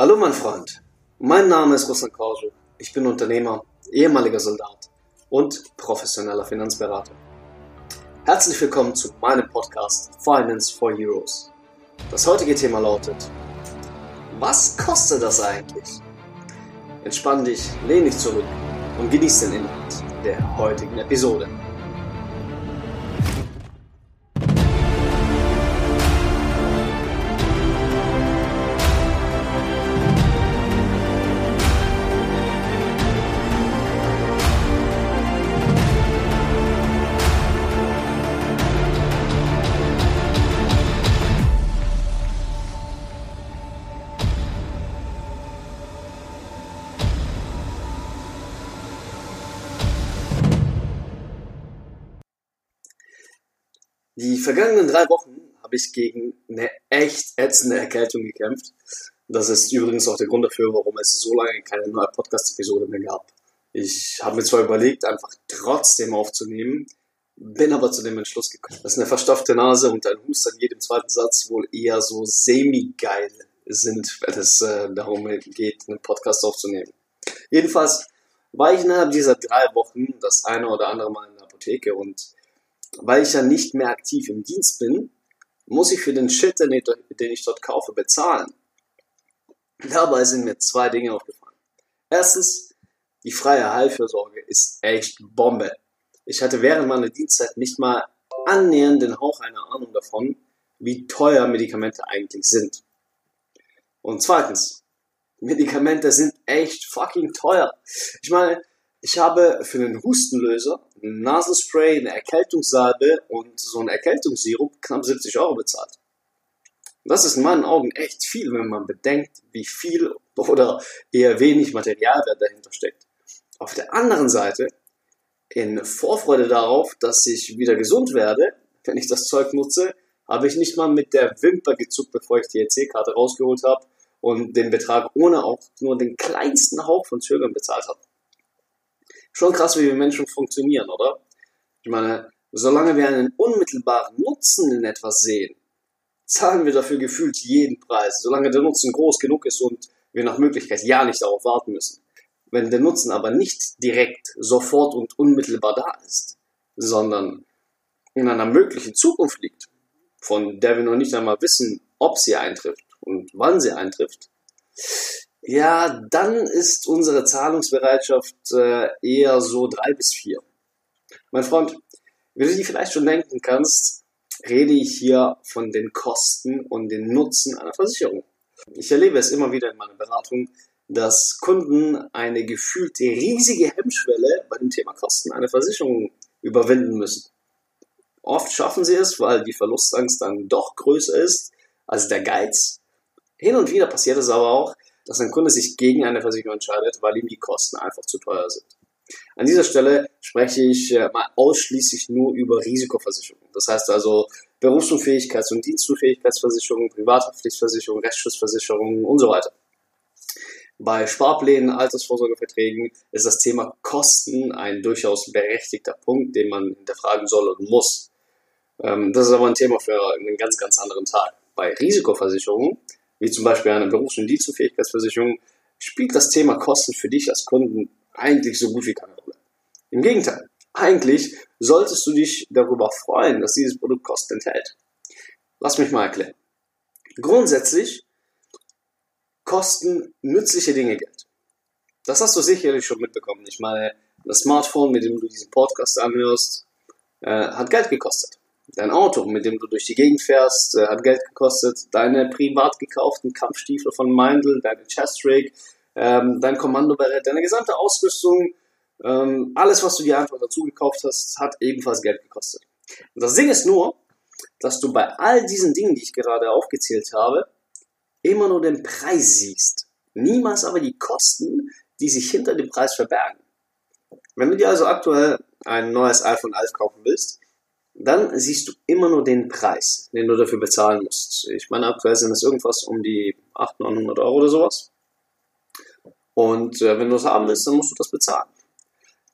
Hallo mein Freund, mein Name ist Ruslan Korju. Ich bin Unternehmer, ehemaliger Soldat und professioneller Finanzberater. Herzlich willkommen zu meinem Podcast Finance for Heroes. Das heutige Thema lautet, was kostet das eigentlich? Entspann dich, lehn dich zurück und genieß den Inhalt der heutigen Episode. Die vergangenen drei Wochen habe ich gegen eine echt ätzende Erkältung gekämpft. Das ist übrigens auch der Grund dafür, warum es so lange keine neue Podcast-Episode mehr gab. Ich habe mir zwar überlegt, einfach trotzdem aufzunehmen, bin aber zu dem Entschluss gekommen, dass eine verstopfte Nase und ein Husten an jedem zweiten Satz wohl eher so semi-geil sind, wenn es äh, darum geht, einen Podcast aufzunehmen. Jedenfalls war ich innerhalb dieser drei Wochen das eine oder andere Mal in der Apotheke und weil ich ja nicht mehr aktiv im Dienst bin, muss ich für den Shit, den ich dort kaufe, bezahlen. Dabei sind mir zwei Dinge aufgefallen. Erstens, die freie Heilfürsorge ist echt Bombe. Ich hatte während meiner Dienstzeit nicht mal annähernd den Hauch einer Ahnung davon, wie teuer Medikamente eigentlich sind. Und zweitens, Medikamente sind echt fucking teuer. Ich meine, ich habe für einen Hustenlöser, ein Nasenspray, eine Erkältungssalbe und so ein Erkältungssirup knapp 70 Euro bezahlt. Das ist in meinen Augen echt viel, wenn man bedenkt, wie viel oder eher wenig Materialwert dahinter steckt. Auf der anderen Seite, in Vorfreude darauf, dass ich wieder gesund werde, wenn ich das Zeug nutze, habe ich nicht mal mit der Wimper gezuckt, bevor ich die EC-Karte rausgeholt habe und den Betrag ohne auch nur den kleinsten Hauch von Zögern bezahlt habe. Schon krass, wie wir Menschen funktionieren, oder? Ich meine, solange wir einen unmittelbaren Nutzen in etwas sehen, zahlen wir dafür gefühlt jeden Preis, solange der Nutzen groß genug ist und wir nach Möglichkeit ja nicht darauf warten müssen. Wenn der Nutzen aber nicht direkt, sofort und unmittelbar da ist, sondern in einer möglichen Zukunft liegt, von der wir noch nicht einmal wissen, ob sie eintrifft und wann sie eintrifft, ja, dann ist unsere Zahlungsbereitschaft äh, eher so drei bis vier. Mein Freund, wie du dir vielleicht schon denken kannst, rede ich hier von den Kosten und den Nutzen einer Versicherung. Ich erlebe es immer wieder in meiner Beratung, dass Kunden eine gefühlte riesige Hemmschwelle bei dem Thema Kosten einer Versicherung überwinden müssen. Oft schaffen sie es, weil die Verlustangst dann doch größer ist als der Geiz. Hin und wieder passiert es aber auch, dass ein Kunde sich gegen eine Versicherung entscheidet, weil ihm die Kosten einfach zu teuer sind. An dieser Stelle spreche ich äh, mal ausschließlich nur über Risikoversicherungen. Das heißt also Berufsunfähigkeits- und Dienstunfähigkeitsversicherungen, Privathaftpflichtversicherungen, Rechtsschutzversicherungen und so weiter. Bei Sparplänen, Altersvorsorgeverträgen ist das Thema Kosten ein durchaus berechtigter Punkt, den man hinterfragen soll und muss. Ähm, das ist aber ein Thema für einen ganz, ganz anderen Tag. Bei Risikoversicherungen wie zum Beispiel eine Berufs- und Dienstunfähigkeitsversicherung, spielt das Thema Kosten für dich als Kunden eigentlich so gut wie keine Rolle. Im Gegenteil, eigentlich solltest du dich darüber freuen, dass dieses Produkt Kosten enthält. Lass mich mal erklären. Grundsätzlich kosten nützliche Dinge Geld. Das hast du sicherlich schon mitbekommen. Ich meine, das Smartphone, mit dem du diesen Podcast anhörst, äh, hat Geld gekostet. Dein Auto, mit dem du durch die Gegend fährst, äh, hat Geld gekostet. Deine privat gekauften Kampfstiefel von Meindl, deine Chest Rig, ähm, dein Kommandoberät, deine gesamte Ausrüstung, ähm, alles, was du dir einfach dazu gekauft hast, hat ebenfalls Geld gekostet. Und das Ding ist nur, dass du bei all diesen Dingen, die ich gerade aufgezählt habe, immer nur den Preis siehst. Niemals aber die Kosten, die sich hinter dem Preis verbergen. Wenn du dir also aktuell ein neues iPhone 11 kaufen willst, dann siehst du immer nur den Preis, den du dafür bezahlen musst. Ich meine, aktuell sind es irgendwas um die 800, 900 Euro oder sowas. Und äh, wenn du es haben willst, dann musst du das bezahlen.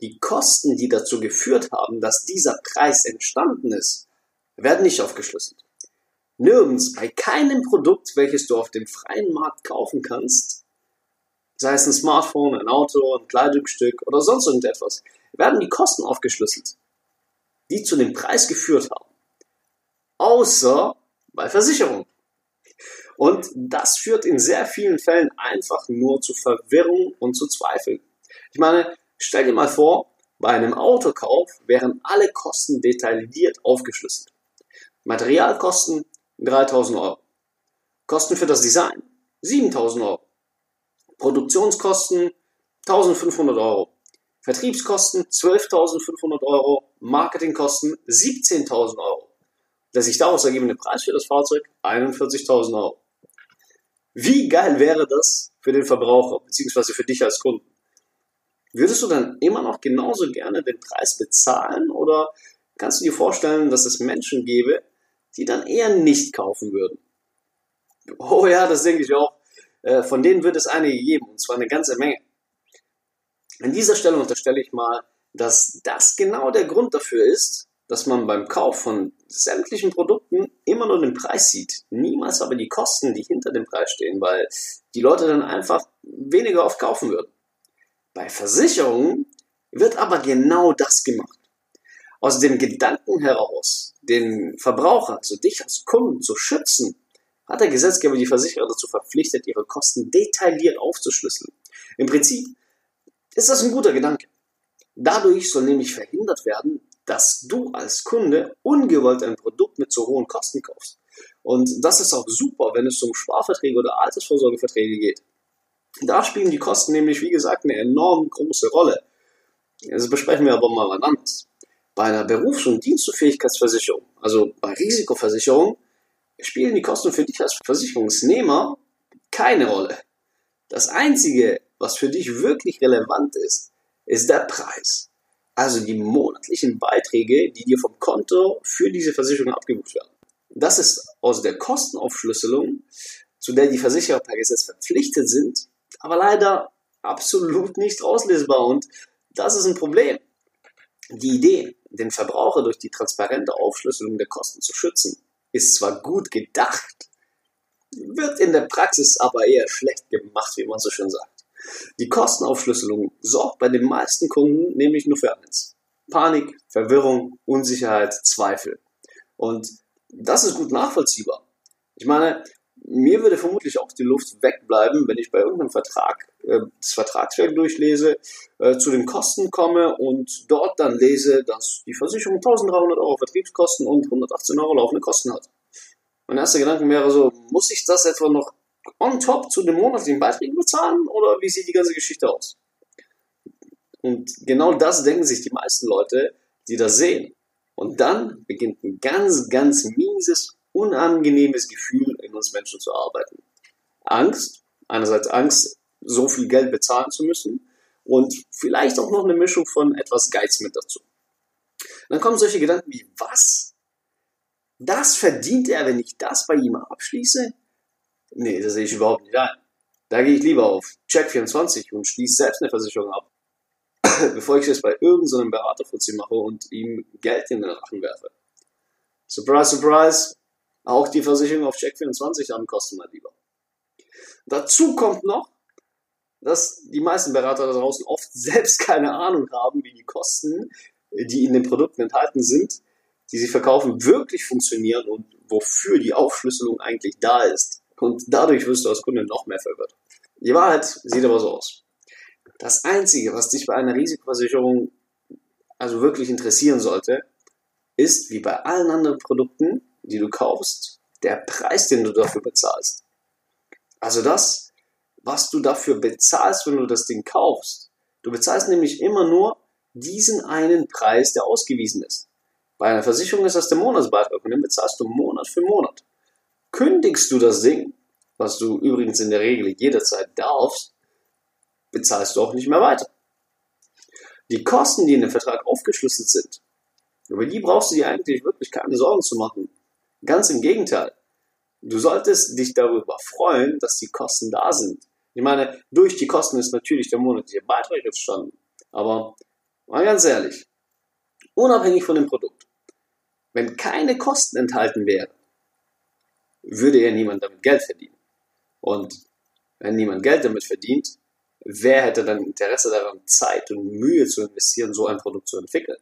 Die Kosten, die dazu geführt haben, dass dieser Preis entstanden ist, werden nicht aufgeschlüsselt. Nirgends, bei keinem Produkt, welches du auf dem freien Markt kaufen kannst, sei es ein Smartphone, ein Auto, ein Kleidungsstück oder sonst irgendetwas, werden die Kosten aufgeschlüsselt, die zu dem Preis geführt haben. Außer bei Versicherungen. Und das führt in sehr vielen Fällen einfach nur zu Verwirrung und zu Zweifeln. Ich meine, stell dir mal vor, bei einem Autokauf wären alle Kosten detailliert aufgeschlüsselt. Materialkosten 3000 Euro. Kosten für das Design 7000 Euro. Produktionskosten 1500 Euro. Vertriebskosten 12.500 Euro. Marketingkosten 17.000 Euro. Der sich daraus ergebende Preis für das Fahrzeug 41.000 Euro. Wie geil wäre das für den Verbraucher, beziehungsweise für dich als Kunden? Würdest du dann immer noch genauso gerne den Preis bezahlen oder kannst du dir vorstellen, dass es Menschen gäbe, die dann eher nicht kaufen würden? Oh ja, das denke ich auch. Äh, von denen wird es einige geben, und zwar eine ganze Menge. An dieser Stelle unterstelle ich mal, dass das genau der Grund dafür ist, dass man beim Kauf von sämtlichen Produkten immer nur den Preis sieht, niemals aber die Kosten, die hinter dem Preis stehen, weil die Leute dann einfach weniger oft kaufen würden. Bei Versicherungen wird aber genau das gemacht. Aus dem Gedanken heraus, den Verbraucher, also dich als Kunden zu schützen, hat der Gesetzgeber die Versicherer dazu verpflichtet, ihre Kosten detailliert aufzuschlüsseln. Im Prinzip ist das ein guter Gedanke. Dadurch soll nämlich verhindert werden, dass du als Kunde ungewollt ein Produkt mit zu hohen Kosten kaufst. Und das ist auch super, wenn es um Sparverträge oder Altersvorsorgeverträge geht. Da spielen die Kosten nämlich, wie gesagt, eine enorm große Rolle. Das besprechen wir aber mal wann anders. Bei einer Berufs- und Dienstunfähigkeitsversicherung, also bei Risikoversicherung, spielen die Kosten für dich als Versicherungsnehmer keine Rolle. Das Einzige, was für dich wirklich relevant ist, ist der Preis. Also die monatlichen Beiträge, die dir vom Konto für diese Versicherung abgebucht werden. Das ist aus der Kostenaufschlüsselung, zu der die Versicherer per Gesetz verpflichtet sind, aber leider absolut nicht auslesbar und das ist ein Problem. Die Idee, den Verbraucher durch die transparente Aufschlüsselung der Kosten zu schützen, ist zwar gut gedacht, wird in der Praxis aber eher schlecht gemacht, wie man so schön sagt. Die Kostenaufschlüsselung sorgt bei den meisten Kunden nämlich nur für eins. Panik, Verwirrung, Unsicherheit, Zweifel. Und das ist gut nachvollziehbar. Ich meine, mir würde vermutlich auch die Luft wegbleiben, wenn ich bei irgendeinem Vertrag äh, das Vertragswerk durchlese, äh, zu den Kosten komme und dort dann lese, dass die Versicherung 1300 Euro Vertriebskosten und 118 Euro laufende Kosten hat. Mein erster Gedanke wäre so, muss ich das etwa noch on top zu den monatlichen Beiträgen bezahlen oder wie sieht die ganze Geschichte aus? Und genau das denken sich die meisten Leute, die das sehen. Und dann beginnt ein ganz, ganz mieses, unangenehmes Gefühl in uns Menschen zu arbeiten. Angst, einerseits Angst, so viel Geld bezahlen zu müssen und vielleicht auch noch eine Mischung von etwas Geiz mit dazu. Dann kommen solche Gedanken wie, was? Das verdient er, wenn ich das bei ihm abschließe? Nee, das sehe ich überhaupt nicht ein. Da gehe ich lieber auf Check24 und schließe selbst eine Versicherung ab, bevor ich das bei irgendeinem so Beraterfuzzi mache und ihm Geld in den Rachen werfe. Surprise, surprise, auch die Versicherung auf Check24 haben mal lieber. Dazu kommt noch, dass die meisten Berater da draußen oft selbst keine Ahnung haben, wie die Kosten, die in den Produkten enthalten sind, die sie verkaufen, wirklich funktionieren und wofür die Aufschlüsselung eigentlich da ist. Und dadurch wirst du als Kunde noch mehr verwirrt. Die Wahrheit sieht aber so aus. Das Einzige, was dich bei einer Risikoversicherung also wirklich interessieren sollte, ist, wie bei allen anderen Produkten, die du kaufst, der Preis, den du dafür bezahlst. Also das, was du dafür bezahlst, wenn du das Ding kaufst. Du bezahlst nämlich immer nur diesen einen Preis, der ausgewiesen ist. Bei einer Versicherung ist das der Monatsbeitrag und den bezahlst du Monat für Monat. Kündigst du das Ding, was du übrigens in der Regel jederzeit darfst, bezahlst du auch nicht mehr weiter. Die Kosten, die in dem Vertrag aufgeschlüsselt sind, über die brauchst du dir eigentlich wirklich keine Sorgen zu machen. Ganz im Gegenteil. Du solltest dich darüber freuen, dass die Kosten da sind. Ich meine, durch die Kosten ist natürlich der monatliche Beitrag entstanden. Aber mal ganz ehrlich, unabhängig von dem Produkt, wenn keine Kosten enthalten wären, würde ja niemand damit Geld verdienen. Und wenn niemand Geld damit verdient, wer hätte dann Interesse daran, Zeit und Mühe zu investieren, so ein Produkt zu entwickeln?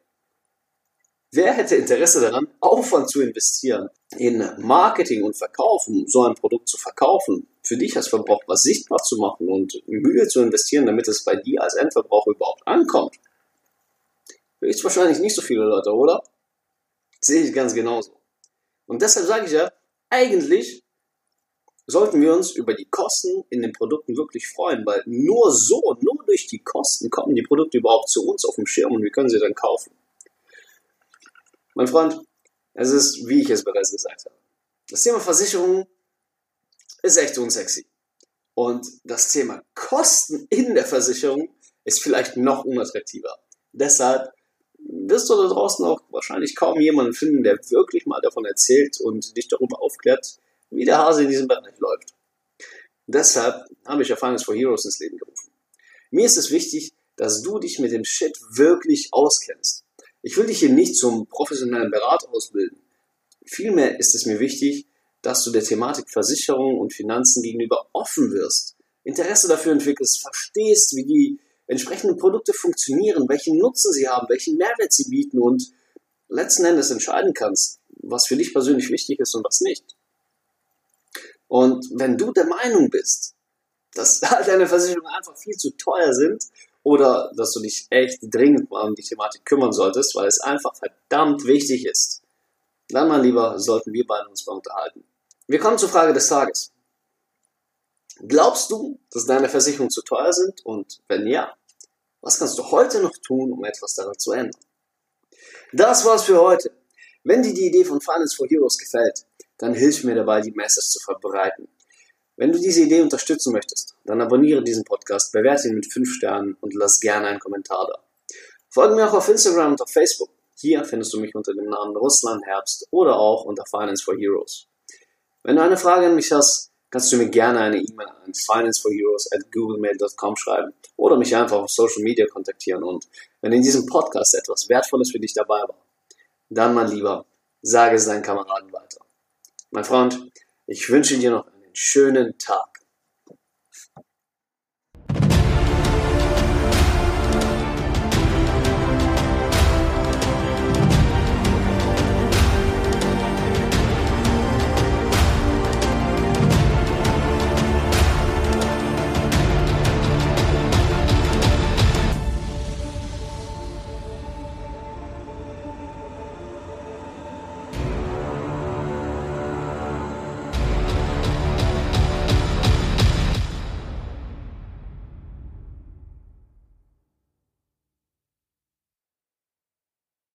Wer hätte Interesse daran, Aufwand zu investieren, in Marketing und Verkaufen, so ein Produkt zu verkaufen, für dich als Verbraucher sichtbar zu machen und Mühe zu investieren, damit es bei dir als Endverbraucher überhaupt ankommt? wahrscheinlich nicht so viele Leute, oder? Sehe ich ganz genauso. Und deshalb sage ich ja, eigentlich sollten wir uns über die Kosten in den Produkten wirklich freuen, weil nur so, nur durch die Kosten kommen die Produkte überhaupt zu uns auf dem Schirm und wir können sie dann kaufen. Mein Freund, es ist, wie ich es bereits gesagt habe, das Thema Versicherung ist echt unsexy. Und das Thema Kosten in der Versicherung ist vielleicht noch unattraktiver. Deshalb wirst du da draußen auch wahrscheinlich kaum jemanden finden, der wirklich mal davon erzählt und dich darüber aufklärt, wie der Hase in diesem Bereich läuft. Deshalb habe ich ja Finance for Heroes ins Leben gerufen. Mir ist es wichtig, dass du dich mit dem Shit wirklich auskennst. Ich will dich hier nicht zum professionellen Berater ausbilden. Vielmehr ist es mir wichtig, dass du der Thematik Versicherung und Finanzen gegenüber offen wirst, Interesse dafür entwickelst, verstehst, wie die entsprechenden Produkte funktionieren, welchen Nutzen sie haben, welchen Mehrwert sie bieten und letzten Endes entscheiden kannst, was für dich persönlich wichtig ist und was nicht. Und wenn du der Meinung bist, dass deine Versicherungen einfach viel zu teuer sind oder dass du dich echt dringend mal um die Thematik kümmern solltest, weil es einfach verdammt wichtig ist, dann mal lieber sollten wir beide uns mal unterhalten. Wir kommen zur Frage des Tages. Glaubst du, dass deine Versicherungen zu teuer sind? Und wenn ja, was kannst du heute noch tun, um etwas daran zu ändern? Das war's für heute. Wenn dir die Idee von Finance for Heroes gefällt, dann hilf mir dabei, die Message zu verbreiten. Wenn du diese Idee unterstützen möchtest, dann abonniere diesen Podcast, bewerte ihn mit 5 Sternen und lass gerne einen Kommentar da. Folge mir auch auf Instagram und auf Facebook. Hier findest du mich unter dem Namen Russland Herbst oder auch unter Finance for Heroes. Wenn du eine Frage an mich hast, kannst du mir gerne eine E-Mail an financeforheroes at googlemail.com schreiben oder mich einfach auf Social Media kontaktieren. Und wenn in diesem Podcast etwas Wertvolles für dich dabei war, dann mein Lieber, sage es deinen Kameraden weiter. Mein Freund, ich wünsche dir noch einen schönen Tag.